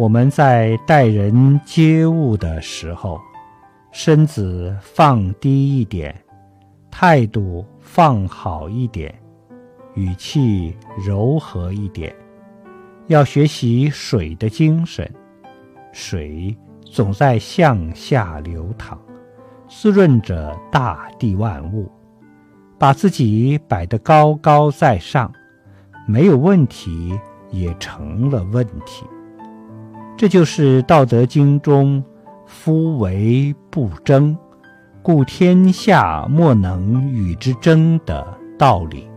我们在待人接物的时候，身子放低一点，态度放好一点，语气柔和一点。要学习水的精神，水总在向下流淌，滋润着大地万物。把自己摆得高高在上，没有问题也成了问题。这就是《道德经》中“夫唯不争，故天下莫能与之争”的道理。